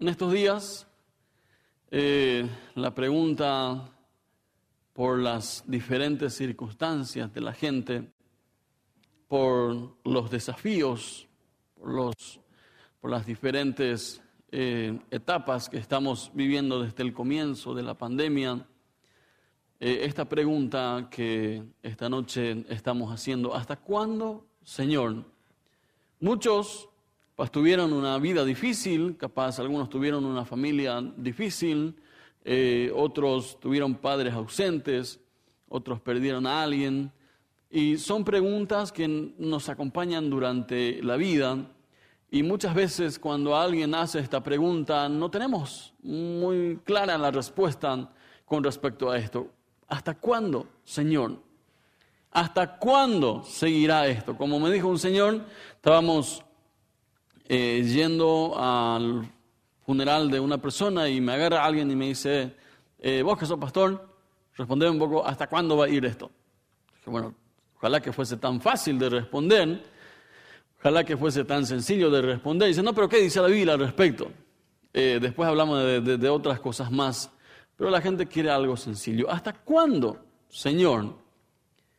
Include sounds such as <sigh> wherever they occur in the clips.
En estos días, eh, la pregunta por las diferentes circunstancias de la gente, por los desafíos, por, los, por las diferentes eh, etapas que estamos viviendo desde el comienzo de la pandemia, eh, esta pregunta que esta noche estamos haciendo, ¿hasta cuándo, Señor? Muchos pues tuvieron una vida difícil, capaz algunos tuvieron una familia difícil, eh, otros tuvieron padres ausentes, otros perdieron a alguien. Y son preguntas que nos acompañan durante la vida. Y muchas veces cuando alguien hace esta pregunta no tenemos muy clara la respuesta con respecto a esto. ¿Hasta cuándo, Señor? ¿Hasta cuándo seguirá esto? Como me dijo un señor, estábamos eh, yendo al funeral de una persona y me agarra alguien y me dice, eh, vos que sos pastor, respondeme un poco, ¿hasta cuándo va a ir esto? bueno, ojalá que fuese tan fácil de responder, ojalá que fuese tan sencillo de responder. Dice, no, pero ¿qué dice la Biblia al respecto? Eh, después hablamos de, de otras cosas más, pero la gente quiere algo sencillo. ¿Hasta cuándo, Señor?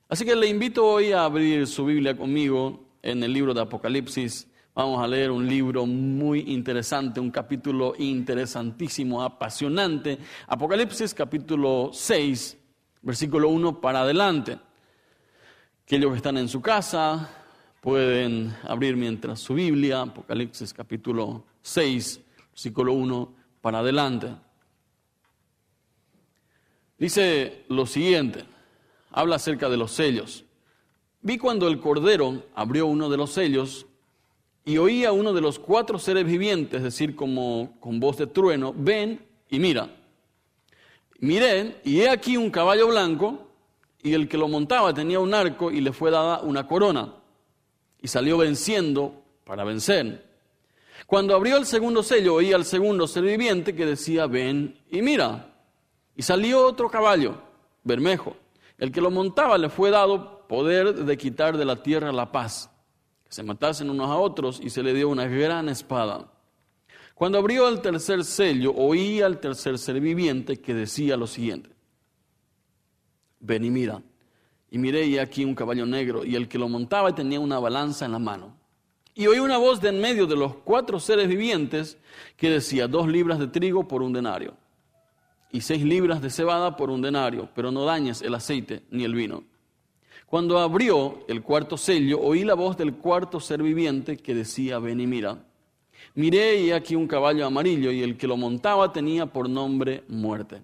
Así que le invito hoy a abrir su Biblia conmigo en el libro de Apocalipsis Vamos a leer un libro muy interesante, un capítulo interesantísimo, apasionante. Apocalipsis capítulo 6, versículo 1 para adelante. Aquellos que están en su casa pueden abrir mientras su Biblia, Apocalipsis capítulo 6, versículo 1 para adelante. Dice lo siguiente, habla acerca de los sellos. Vi cuando el Cordero abrió uno de los sellos y oí a uno de los cuatro seres vivientes es decir como con voz de trueno, ven y mira. Miré y he aquí un caballo blanco y el que lo montaba tenía un arco y le fue dada una corona y salió venciendo para vencer. Cuando abrió el segundo sello oí al segundo ser viviente que decía ven y mira. Y salió otro caballo, bermejo. El que lo montaba le fue dado poder de quitar de la tierra la paz se matasen unos a otros y se le dio una gran espada. Cuando abrió el tercer sello, oí al tercer ser viviente que decía lo siguiente, ven y mira. Y miré y aquí un caballo negro y el que lo montaba tenía una balanza en la mano. Y oí una voz de en medio de los cuatro seres vivientes que decía, dos libras de trigo por un denario y seis libras de cebada por un denario, pero no dañes el aceite ni el vino. Cuando abrió el cuarto sello, oí la voz del cuarto ser viviente que decía, ven y mira. Miré y aquí un caballo amarillo y el que lo montaba tenía por nombre muerte.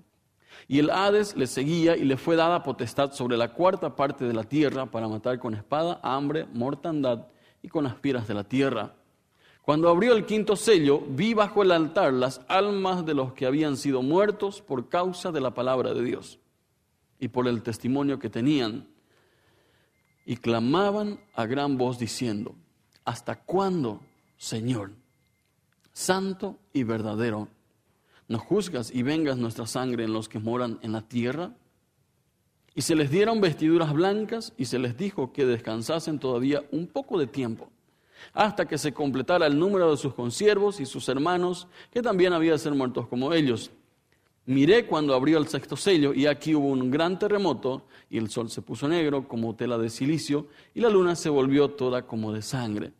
Y el Hades le seguía y le fue dada potestad sobre la cuarta parte de la tierra para matar con espada, hambre, mortandad y con aspiras de la tierra. Cuando abrió el quinto sello, vi bajo el altar las almas de los que habían sido muertos por causa de la palabra de Dios y por el testimonio que tenían y clamaban a gran voz diciendo, ¿hasta cuándo, Señor, santo y verdadero, nos juzgas y vengas nuestra sangre en los que moran en la tierra? Y se les dieron vestiduras blancas y se les dijo que descansasen todavía un poco de tiempo, hasta que se completara el número de sus consiervos y sus hermanos, que también había de ser muertos como ellos. Miré cuando abrió el sexto sello y aquí hubo un gran terremoto y el sol se puso negro como tela de silicio y la luna se volvió toda como de sangre.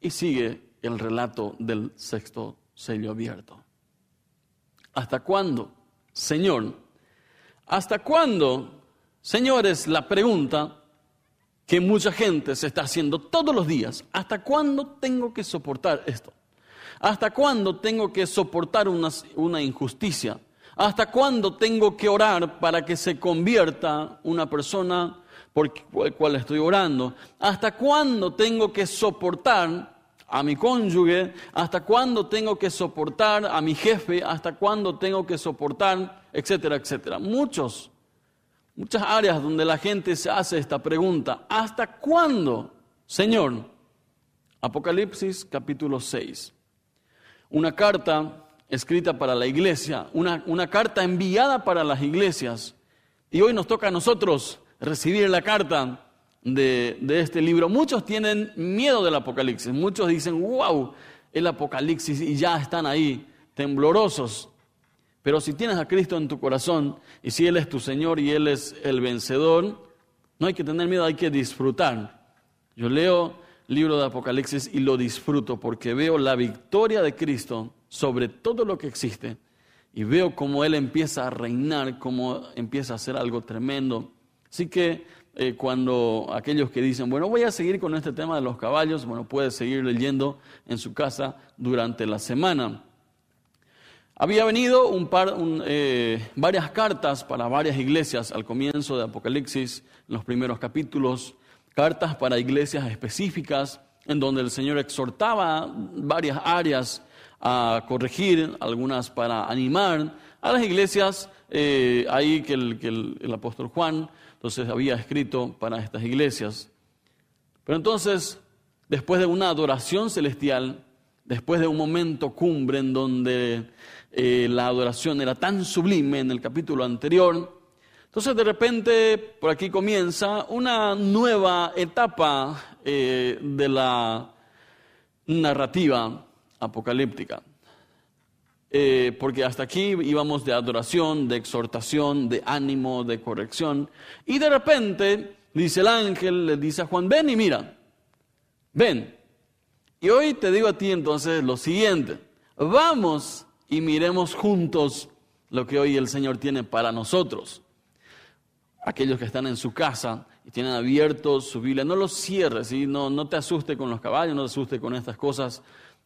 Y sigue el relato del sexto sello abierto. ¿Hasta cuándo, Señor? ¿Hasta cuándo, Señor, es la pregunta que mucha gente se está haciendo todos los días? ¿Hasta cuándo tengo que soportar esto? ¿Hasta cuándo tengo que soportar una, una injusticia? ¿Hasta cuándo tengo que orar para que se convierta una persona por la cual estoy orando? ¿Hasta cuándo tengo que soportar a mi cónyuge? ¿Hasta cuándo tengo que soportar a mi jefe? ¿Hasta cuándo tengo que soportar? Etcétera, etcétera. Muchos, muchas áreas donde la gente se hace esta pregunta. ¿Hasta cuándo, Señor? Apocalipsis capítulo 6. Una carta escrita para la iglesia, una, una carta enviada para las iglesias. Y hoy nos toca a nosotros recibir la carta de, de, este libro. Muchos tienen miedo del Apocalipsis, muchos dicen, wow, el Apocalipsis y ya están ahí temblorosos. Pero si tienes a Cristo en tu corazón y si Él es tu Señor y Él es el vencedor, no hay que tener miedo, hay que disfrutar. Yo leo libro de Apocalipsis y lo disfruto porque veo la victoria de Cristo sobre todo lo que existe y veo cómo Él empieza a reinar, cómo empieza a hacer algo tremendo. Así que eh, cuando aquellos que dicen, bueno, voy a seguir con este tema de los caballos, bueno, puede seguir leyendo en su casa durante la semana. Había venido un par, eh, varias cartas para varias iglesias al comienzo de Apocalipsis, en los primeros capítulos, cartas para iglesias específicas, en donde el Señor exhortaba varias áreas a corregir, algunas para animar a las iglesias, eh, ahí que, el, el apóstol Juan entonces había escrito para estas iglesias. Pero entonces, después de una adoración celestial, después de un momento cumbre en donde eh, la adoración era tan sublime en el capítulo anterior, entonces de repente por aquí comienza una nueva etapa eh, de la narrativa apocalíptica. Eh, porque hasta aquí íbamos de adoración, de exhortación, de ánimo, de corrección, y de repente dice el ángel, le dice a Juan, ven y mira, ven. Y hoy te digo a ti entonces lo siguiente, vamos y miremos juntos lo que hoy el Señor tiene para nosotros. Aquellos que están en su casa y tienen abierto su Biblia, no los cierres, y no, no te asuste con los caballos, no te asuste con estas cosas,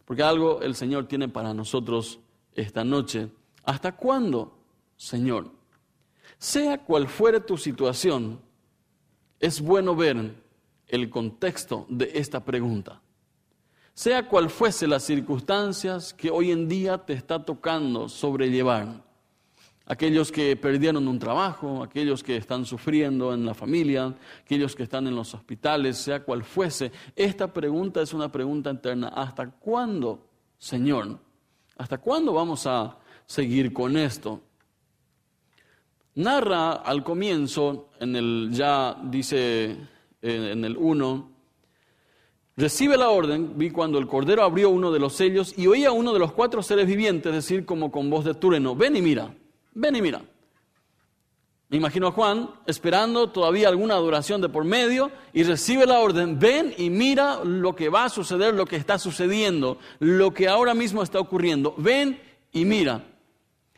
porque algo el Señor tiene para nosotros esta noche. ¿Hasta cuándo, Señor? Sea cual fuere tu situación, es bueno ver el contexto de esta pregunta sea cual fuese las circunstancias que hoy en día te está tocando sobrellevar. Aquellos que perdieron un trabajo, aquellos que están sufriendo en la familia, aquellos que están en los hospitales, sea cual fuese. Esta pregunta es una pregunta interna. ¿Hasta cuándo, Señor? ¿Hasta cuándo vamos a seguir con esto? Narra al comienzo, en el ya dice en el 1, Recibe la orden, vi cuando el Cordero abrió uno de los sellos y oía a uno de los cuatro seres vivientes decir como con voz de trueno, ven y mira, ven y mira. Me imagino a Juan esperando todavía alguna adoración de por medio y recibe la orden, ven y mira lo que va a suceder, lo que está sucediendo, lo que ahora mismo está ocurriendo, ven y mira.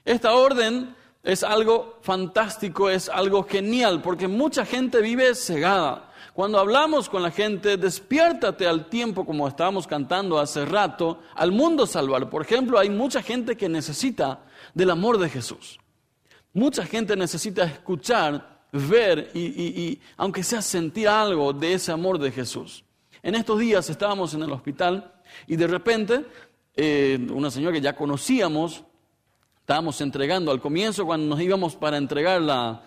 Esta orden es algo fantástico, es algo genial, porque mucha gente vive cegada. Cuando hablamos con la gente, despiértate al tiempo, como estábamos cantando hace rato, al mundo salvar. Por ejemplo, hay mucha gente que necesita del amor de Jesús. Mucha gente necesita escuchar, ver y, aunque sea sentir algo de ese amor de Jesús. En estos días estábamos en el hospital y de repente eh, una señora que ya conocíamos, estábamos entregando al comienzo cuando nos íbamos para entregar la,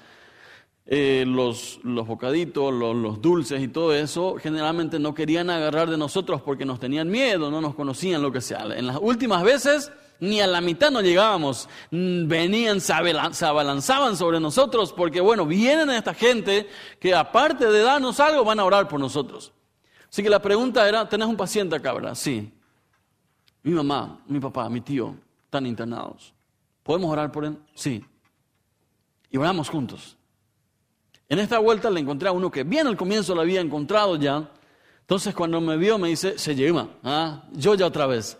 eh, los, los, bocaditos, los, dulces y todo eso, generalmente no querían agarrar de nosotros porque nos tenían miedo, no nos conocían, lo que sea. En las últimas veces ni a la mitad no llegábamos, mm, venían, se abalanzaban sobre nosotros porque, bueno, vienen esta gente que aparte de darnos algo van a orar por nosotros. Así que la pregunta era, ¿tenés un paciente acá, verdad? Sí. Mi mamá, mi papá, mi tío están internados. ¿Podemos orar por él? Sí. Y oramos juntos. En esta vuelta le encontré a uno que bien al comienzo lo había encontrado ya. Entonces cuando me vio me dice, se lleva, ¿ah? yo ya otra vez.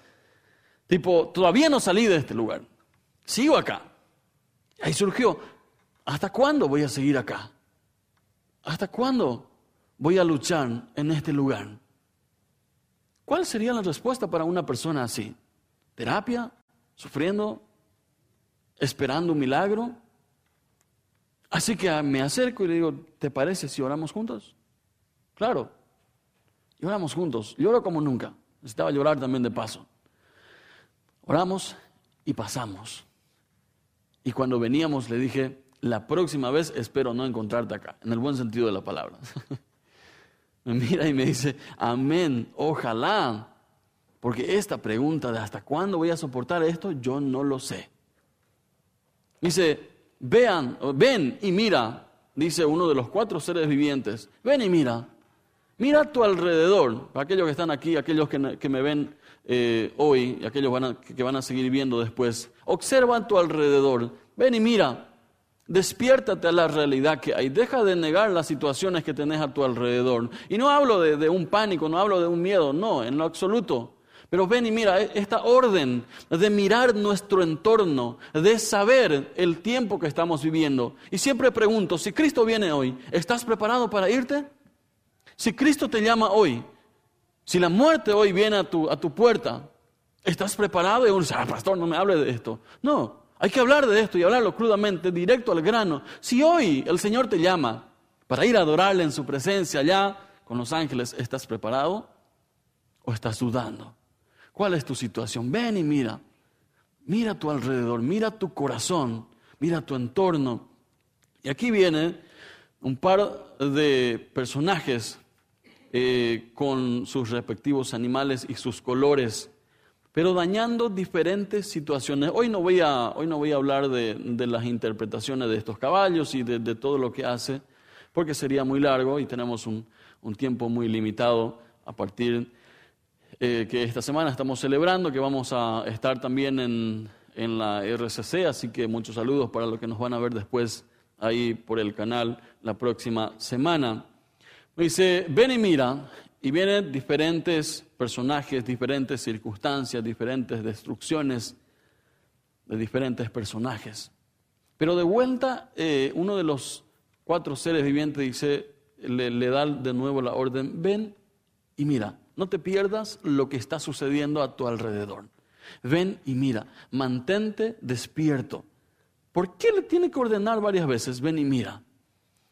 Tipo, todavía no salí de este lugar. Sigo acá. Ahí surgió, ¿hasta cuándo voy a seguir acá? ¿Hasta cuándo voy a luchar en este lugar? ¿Cuál sería la respuesta para una persona así? ¿Terapia? ¿Sufriendo? ¿Esperando un milagro? Así que me acerco y le digo, ¿te parece si oramos juntos? Claro, y oramos juntos. Lloro como nunca. Necesitaba llorar también de paso. Oramos y pasamos. Y cuando veníamos le dije, la próxima vez espero no encontrarte acá, en el buen sentido de la palabra. <laughs> me mira y me dice, amén, ojalá. Porque esta pregunta de hasta cuándo voy a soportar esto, yo no lo sé. Dice, vean, ven y mira, dice uno de los cuatro seres vivientes, ven y mira. Mira a tu alrededor, aquellos que están aquí, aquellos que, me ven eh, hoy y aquellos que van a seguir viendo después. Observa a tu alrededor, ven y mira, despiértate a la realidad que hay, deja de negar las situaciones que tenés a tu alrededor. Y no hablo de un pánico, no hablo de un miedo, no, en lo absoluto. Pero ven y mira, e, esta orden de mirar nuestro entorno, de saber el tiempo que estamos viviendo. Y siempre pregunto, si Cristo viene hoy, ¿estás preparado para irte? Si Cristo te llama hoy, si la muerte hoy viene a tu, a tu puerta, ¿estás preparado? Y uno dice, ah, pastor, no me hable de esto. No, hay que hablar de esto y hablarlo crudamente, directo al grano. Si hoy el Señor te llama para ir a adorarle en su presencia allá con los ángeles, ¿estás preparado o estás dudando? ¿Cuál es tu situación? Ven y mira. Mira a tu alrededor, mira tu corazón, mira tu entorno. Y aquí viene un par de personajes eh, con sus respectivos animales y sus colores, pero dañando diferentes situaciones. Hoy no voy a, hoy no voy a hablar de, las interpretaciones de estos caballos y de, todo lo que hace, porque sería muy largo y tenemos un, un tiempo muy limitado a partir eh, que esta semana estamos celebrando, que vamos a estar también en, en la RCC, así que muchos saludos para los que nos van a ver después ahí por el canal la próxima semana. Dice, ven y mira, y vienen diferentes personajes, diferentes circunstancias, diferentes destrucciones de diferentes personajes. Pero de vuelta, eh, uno de los cuatro seres vivientes dice, le, le da de nuevo la orden, ven y mira. No te pierdas lo que está sucediendo a tu alrededor. Ven y mira, mantente despierto. ¿Por qué le tiene que ordenar varias veces? Ven y mira.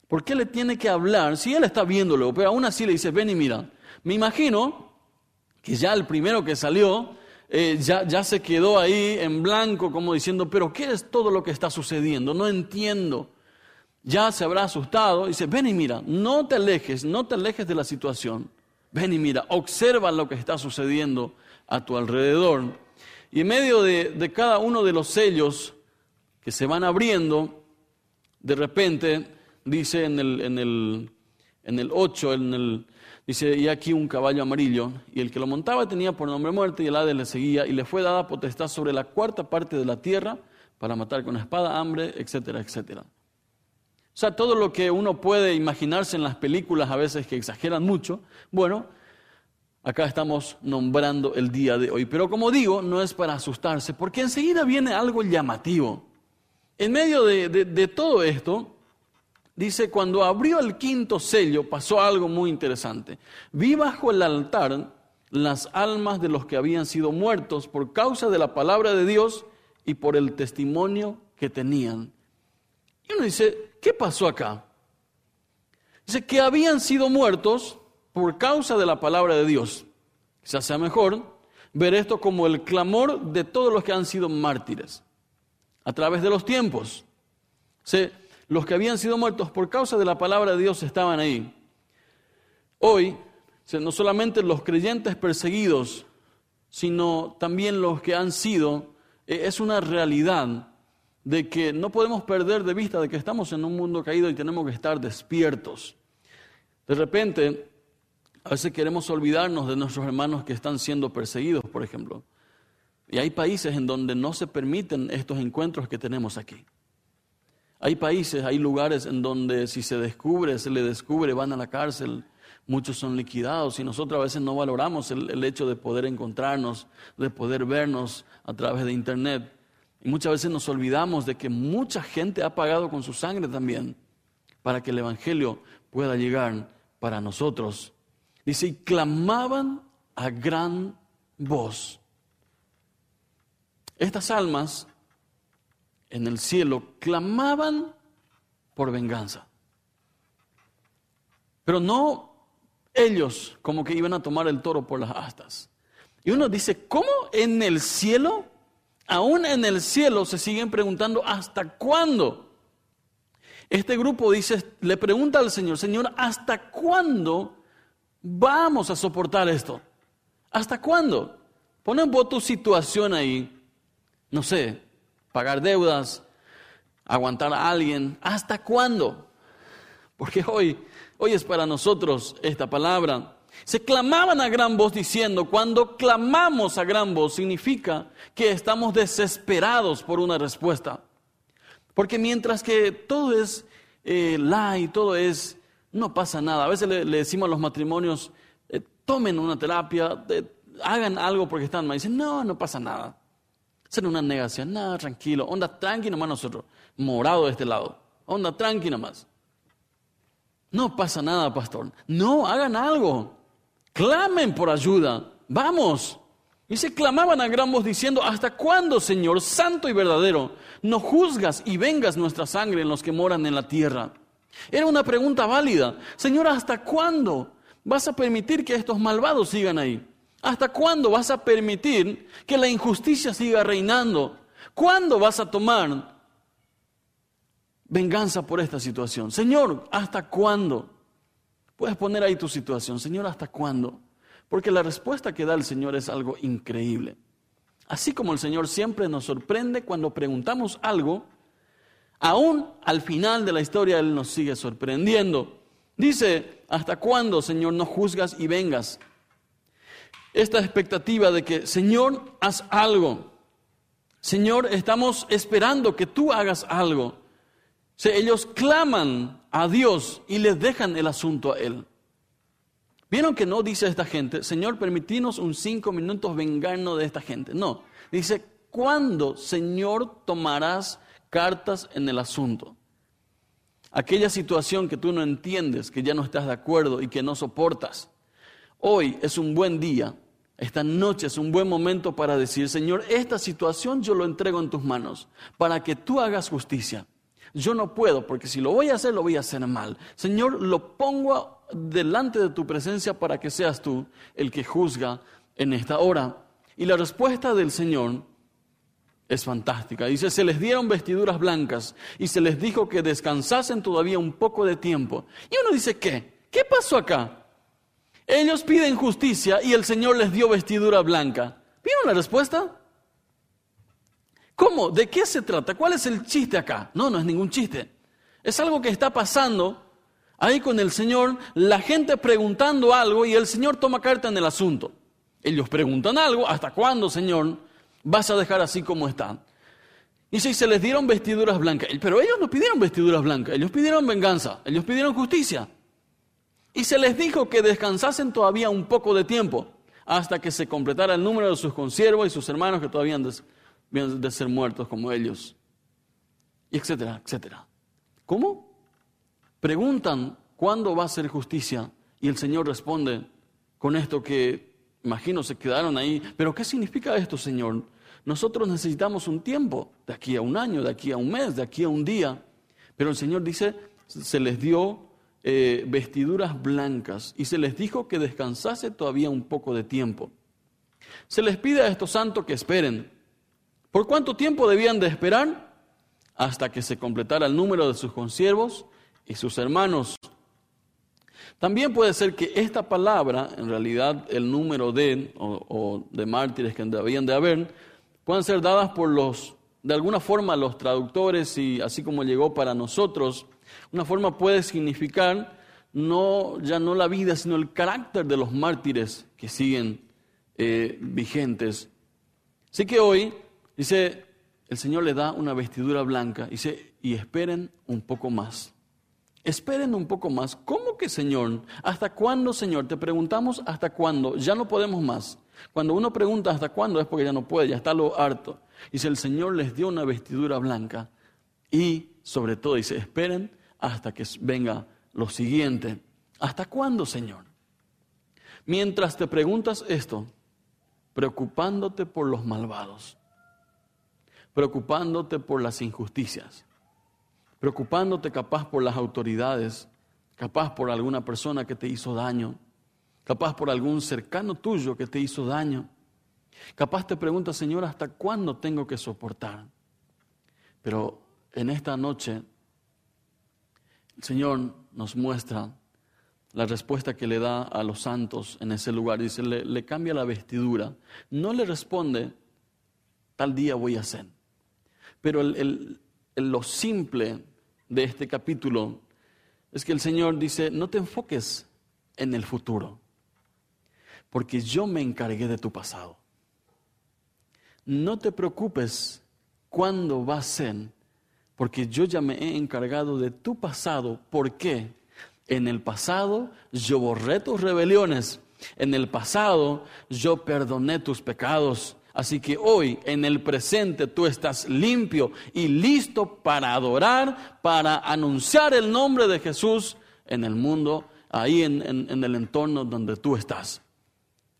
¿Por qué le tiene que hablar? Si él está viéndolo, pero aún así le dice, ven y mira. Me imagino que ya el primero que salió eh, ya, ya se quedó ahí en blanco como diciendo, pero ¿qué es todo lo que está sucediendo? No entiendo. Ya se habrá asustado. Dice, ven y mira, no te alejes, no te alejes de la situación. Ven y mira, observa lo que está sucediendo a tu alrededor. Y en medio de, cada uno de los sellos que se van abriendo, de repente, dice en el, en el, en el 8, en el, dice, y aquí un caballo amarillo, y el que lo montaba tenía por nombre muerte, y el Hades le seguía, y le fue dada potestad sobre la cuarta parte de la tierra para matar con espada, hambre, etcétera, etcétera. O sea, todo lo que uno puede imaginarse en las películas a veces que exageran mucho, bueno, acá estamos nombrando el día de hoy. Pero como digo, no es para asustarse, porque enseguida viene algo llamativo. En medio de, todo esto, dice, cuando abrió el quinto sello pasó algo muy interesante. Vi bajo el altar las almas de los que habían sido muertos por causa de la palabra de Dios y por el testimonio que tenían. Y uno dice, ¿Qué pasó acá? Dice que habían sido muertos por causa de la palabra de Dios. Quizás sea mejor ver esto como el clamor de todos los que han sido mártires a través de los tiempos. Los que habían sido muertos por causa de la palabra de Dios estaban ahí. Hoy, no solamente los creyentes perseguidos, sino también los que han sido, eh, es una realidad de que no podemos perder de vista de que estamos en un mundo caído y tenemos que estar despiertos. De repente, a veces queremos olvidarnos de nuestros hermanos que están siendo perseguidos, por ejemplo. Y hay países en donde no se permiten estos encuentros que tenemos aquí. Hay países, hay lugares en donde si se descubre, se le descubre, van a la cárcel, muchos son liquidados y nosotros a veces no valoramos el, hecho de poder encontrarnos, de poder vernos a través de Internet. Y muchas veces nos olvidamos de que mucha gente ha pagado con su sangre también para que el Evangelio pueda llegar para nosotros. Dice, y clamaban a gran voz. Estas almas en el cielo clamaban por venganza. Pero no ellos como que iban a tomar el toro por las astas. Y uno dice, ¿cómo en el cielo aún en el cielo se siguen preguntando, ¿hasta cuándo? Este grupo dice, le pregunta al Señor, Señor, ¿hasta cuándo vamos a soportar esto? ¿Hasta cuándo? Pone un poco tu situación ahí, no sé, pagar deudas, aguantar a alguien, ¿hasta cuándo? Porque hoy, hoy es para nosotros esta palabra. Se clamaban a gran voz diciendo, cuando clamamos a gran voz significa que estamos desesperados por una respuesta. Porque mientras que todo es eh, light, todo es, no pasa nada. A veces le, decimos a los matrimonios, eh, tomen una terapia, hagan algo porque están mal. Dicen, no, no pasa nada. Hacen una negación, nada, tranquilo, onda tranqui nomás nosotros, morado de este lado, onda tranqui nomás. No pasa nada, pastor. No, hagan algo. Clamen por ayuda. Vamos. Y se clamaban a gran voz diciendo, ¿hasta cuándo, Señor, santo y verdadero, no juzgas y vengas nuestra sangre en los que moran en la tierra? Era una pregunta válida. Señor, ¿hasta cuándo vas a permitir que estos malvados sigan ahí? ¿Hasta cuándo vas a permitir que la injusticia siga reinando? ¿Cuándo vas a tomar venganza por esta situación. Señor, ¿hasta cuándo? Puedes poner ahí tu situación. Señor, ¿hasta cuándo? Porque la respuesta que da el Señor es algo increíble. Así como el Señor siempre nos sorprende cuando preguntamos algo, aún al final de la historia Él nos sigue sorprendiendo. Dice, ¿hasta cuándo, Señor, no juzgas y vengas? Esta expectativa de que, Señor, haz algo. Señor, estamos esperando que tú hagas algo ellos claman a Dios y les dejan el asunto a Él. ¿Vieron que no dice esta gente, Señor, permitinos un cinco minutos vengarnos de esta gente? No, dice, ¿cuándo, Señor, tomarás cartas en el asunto? Aquella situación que tú no entiendes, que ya no estás de acuerdo y que no soportas. Hoy es un buen día, esta noche es un buen momento para decir, Señor, esta situación yo lo entrego en tus manos, para que tú hagas justicia. Yo no puedo, porque si lo voy a hacer, lo voy a hacer mal. Señor, lo pongo delante de tu presencia para que seas tú el que juzga en esta hora. Y la respuesta del Señor es fantástica. Dice, se les dieron vestiduras blancas y se les dijo que descansasen todavía un poco de tiempo. Y uno dice, ¿qué? ¿Qué pasó acá? Ellos piden justicia y el Señor les dio vestidura blanca. ¿Vieron la respuesta? ¿Cómo? ¿De qué se trata? ¿Cuál es el chiste acá? No, no es ningún chiste. Es algo que está pasando ahí con el Señor, la gente preguntando algo y el Señor toma carta en el asunto. Ellos preguntan algo, ¿hasta cuándo, Señor, vas a dejar así como están? Y si se les dieron vestiduras blancas, pero ellos no pidieron vestiduras blancas, ellos pidieron venganza, ellos pidieron justicia. Y se les dijo que descansasen todavía un poco de tiempo, hasta que se completara el número de sus consiervos y sus hermanos que todavía vienen de ser muertos como ellos, y etcétera, etcétera. ¿Cómo? Preguntan cuándo va a ser justicia y el Señor responde con esto que, imagino, se quedaron ahí. Pero ¿qué significa esto, Señor? Nosotros necesitamos un tiempo, de aquí a un año, de aquí a un mes, de aquí a un día. Pero el Señor dice, se les dio eh, vestiduras blancas y se les dijo que descansase todavía un poco de tiempo. Se les pide a estos santos que esperen. ¿Por cuánto tiempo debían de esperar? Hasta que se completara el número de sus consiervos y sus hermanos. También puede ser que esta palabra, en realidad el número de o, de mártires que debían de haber, puedan ser dadas por los, de alguna forma, los traductores y así como llegó para nosotros. Una forma puede significar no ya no la vida, sino el carácter de los mártires que siguen eh, vigentes. Así que hoy Dice, el Señor le da una vestidura blanca. Dice, y esperen un poco más. Esperen un poco más. ¿Cómo que, Señor? ¿Hasta cuándo, Señor? Te preguntamos hasta cuándo. Ya no podemos más. Cuando uno pregunta hasta cuándo es porque ya no puede, ya está lo harto. Dice, el Señor les dio una vestidura blanca. Y sobre todo dice, esperen hasta que venga lo siguiente. ¿Hasta cuándo, Señor? Mientras te preguntas esto, preocupándote por los malvados preocupándote por las injusticias, preocupándote capaz por las autoridades, capaz por alguna persona que te hizo daño, capaz por algún cercano tuyo que te hizo daño. Capaz te preguntas, Señor, ¿hasta cuándo tengo que soportar? Pero en esta noche el Señor nos muestra la respuesta que le da a los santos en ese lugar. Dice, le, le cambia la vestidura. No le responde, tal día voy a hacer. Pero lo simple de este capítulo es que el Señor dice, no te enfoques en el futuro, porque yo me encargué de tu pasado. No te preocupes cuándo va a ser, porque yo ya me he encargado de tu pasado. ¿Por qué? En el pasado yo borré tus rebeliones, en el pasado yo perdoné tus pecados. Así que hoy, en el presente, tú estás limpio y listo para adorar, para anunciar el nombre de Jesús en el mundo, ahí en, en el entorno donde tú estás.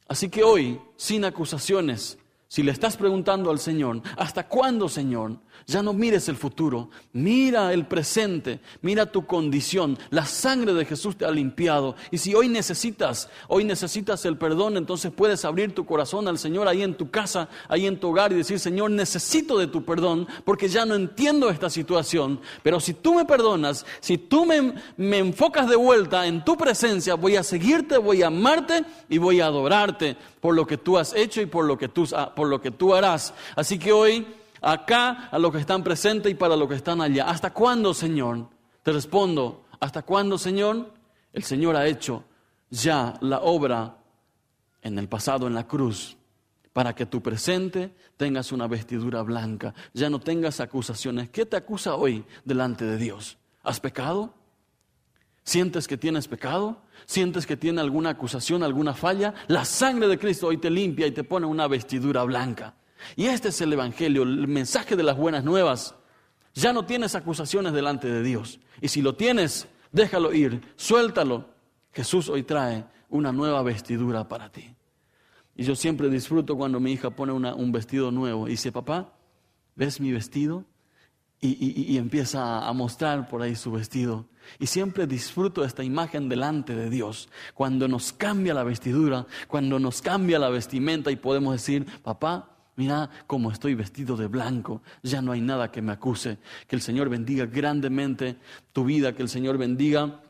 Así que hoy, sin acusaciones, si le estás preguntando al Señor, ¿hasta cuándo, Señor? Ya no mires el futuro, mira el presente, mira tu condición. La sangre de Jesús te ha limpiado. Y si hoy necesitas, hoy necesitas el perdón, entonces puedes abrir tu corazón al Señor ahí en tu casa, ahí en tu hogar y decir, Señor, necesito de tu perdón porque ya no entiendo esta situación. Pero si tú me perdonas, si tú me, me enfocas de vuelta en tu presencia, voy a seguirte, voy a amarte y voy a adorarte por lo que tú has hecho y por lo que tú, por lo que tú harás. Así que hoy, acá, a los que están presentes y para los que están allá. ¿Hasta cuándo, Señor? Te respondo, ¿hasta cuándo, Señor? El Señor ha hecho ya la obra en el pasado, en la cruz, para que tu presente tengas una vestidura blanca, ya no tengas acusaciones. ¿Qué te acusa hoy delante de Dios? ¿Has pecado? ¿Sientes que tienes pecado? ¿Sientes que tiene alguna acusación, alguna falla? La sangre de Cristo hoy te limpia y te pone una vestidura blanca. Y este es el Evangelio, el mensaje de las buenas nuevas. Ya no tienes acusaciones delante de Dios. Y si lo tienes, déjalo ir, suéltalo. Jesús hoy trae una nueva vestidura para ti. Y yo siempre disfruto cuando mi hija pone un vestido nuevo y dice, papá, ¿ves mi vestido? y, empieza a mostrar por ahí su vestido. Y siempre disfruto esta imagen delante de Dios, cuando nos cambia la vestidura, cuando nos cambia la vestimenta y podemos decir, papá, mira cómo estoy vestido de blanco, ya no hay nada que me acuse. Que el Señor bendiga grandemente tu vida, que el Señor bendiga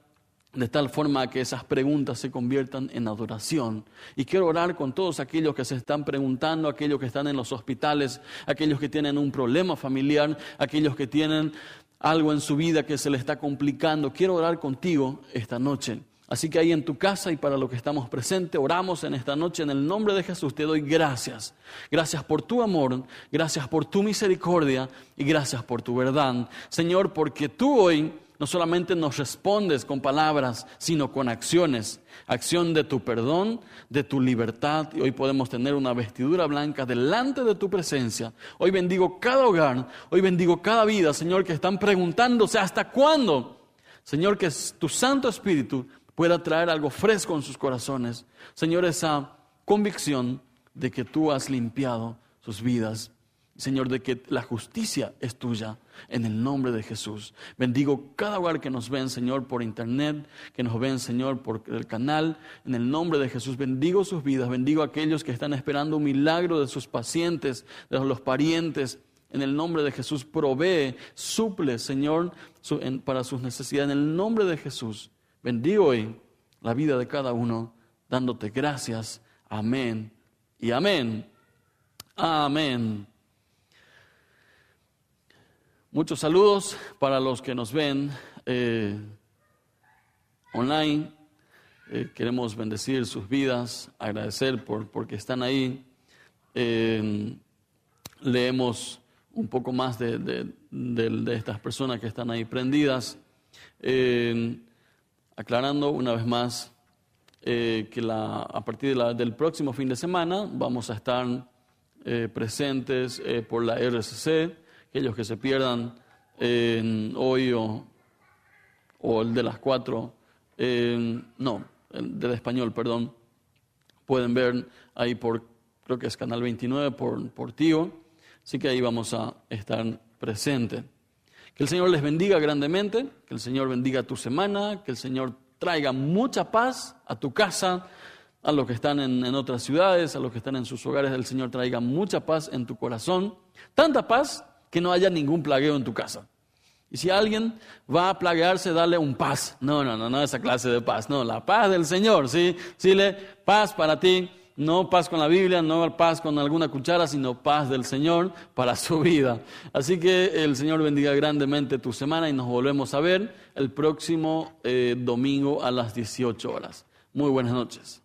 de tal forma que esas preguntas se conviertan en adoración. Y quiero orar con todos aquellos que se están preguntando, aquellos que están en los hospitales, aquellos que tienen un problema familiar, aquellos que tienen algo en su vida que se le está complicando. Quiero orar contigo esta noche. Así que ahí en tu casa y para los que estamos presentes, oramos en esta noche en el nombre de Jesús. Te doy gracias. Gracias por tu amor, gracias por tu misericordia y gracias por tu verdad. Señor, porque tú hoy no solamente nos respondes con palabras, sino con acciones. Acción de tu perdón, de tu libertad. Y hoy podemos tener una vestidura blanca delante de tu presencia. Hoy bendigo cada hogar, hoy bendigo cada vida, Señor, que están preguntándose hasta cuándo. Señor, que tu Santo Espíritu pueda traer algo fresco en sus corazones. Señor, esa convicción de que tú has limpiado sus vidas. Señor, de que la justicia es tuya en el nombre de Jesús. Bendigo cada hogar que nos ven, Señor, por internet, que nos ven, Señor, por el canal. En el nombre de Jesús, bendigo sus vidas, bendigo a aquellos que están esperando un milagro de sus pacientes, de los parientes. En el nombre de Jesús, provee, suple, Señor, para sus necesidades. En el nombre de Jesús, bendigo hoy la vida de cada uno, dándote gracias. Amén y amén. Amén. Muchos saludos para los que nos ven eh, online. Eh, queremos bendecir sus vidas, agradecer por porque están ahí. Eh, leemos un poco más de, estas personas que están ahí prendidas. Aclarando una vez más que la, a partir del próximo fin de semana vamos a estar presentes por la RCC aquellos que se pierdan hoy o, el de las cuatro, no, el del español, perdón, pueden ver ahí por, creo que es Canal 29, por, por Tío, así que ahí vamos a estar presentes. Que el Señor les bendiga grandemente, que el Señor bendiga tu semana, que el Señor traiga mucha paz a tu casa, a los que están en, otras ciudades, a los que están en sus hogares, el Señor traiga mucha paz en tu corazón. Tanta paz que no haya ningún plagueo en tu casa. Y si alguien va a plaguearse, dale un paz. No, no, no, no esa clase de paz. No, la paz del Señor, ¿sí? le paz para ti, No paz con la Biblia, no paz con alguna cuchara, sino paz del Señor para su vida. Así que el Señor bendiga grandemente tu semana y nos volvemos a ver el próximo eh, domingo a las 18 horas. Muy buenas noches.